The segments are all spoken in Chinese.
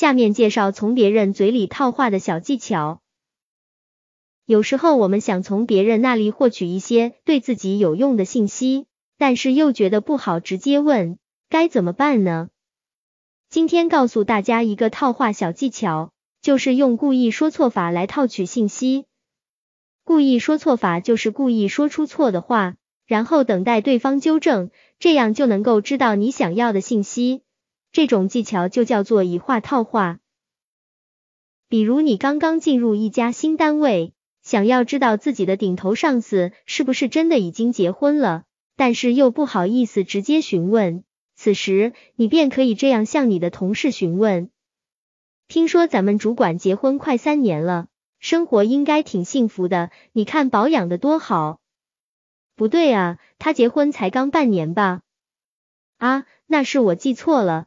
下面介绍从别人嘴里套话的小技巧。有时候我们想从别人那里获取一些对自己有用的信息，但是又觉得不好直接问，该怎么办呢？今天告诉大家一个套话小技巧，就是用故意说错法来套取信息。故意说错法就是故意说出错的话，然后等待对方纠正，这样就能够知道你想要的信息。这种技巧就叫做以话套话。比如你刚刚进入一家新单位。想要知道自己的顶头上司是不是真的已经结婚了，但是又不好意思直接询问，此时你便可以这样向你的同事询问：听说咱们主管结婚快三年了，生活应该挺幸福的，你看保养的多好。不对啊，他结婚才刚半年吧？啊，那是我记错了。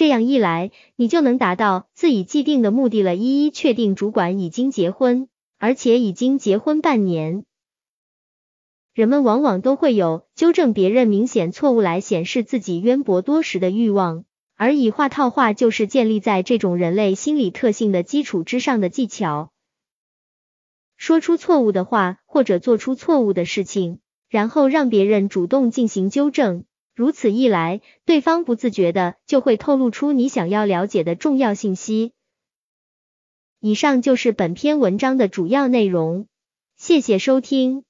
这样一来，你就能达到自己既定的目的了。一一确定主管已经结婚，而且已经结婚半年。人们往往都会有纠正别人明显错误来显示自己渊博多识的欲望，而以话套话就是建立在这种人类心理特性的基础之上的技巧。说出错误的话，或者做出错误的事情，然后让别人主动进行纠正。如此一来，对方不自觉的就会透露出你想要了解的重要信息。以上就是本篇文章的主要内容，谢谢收听。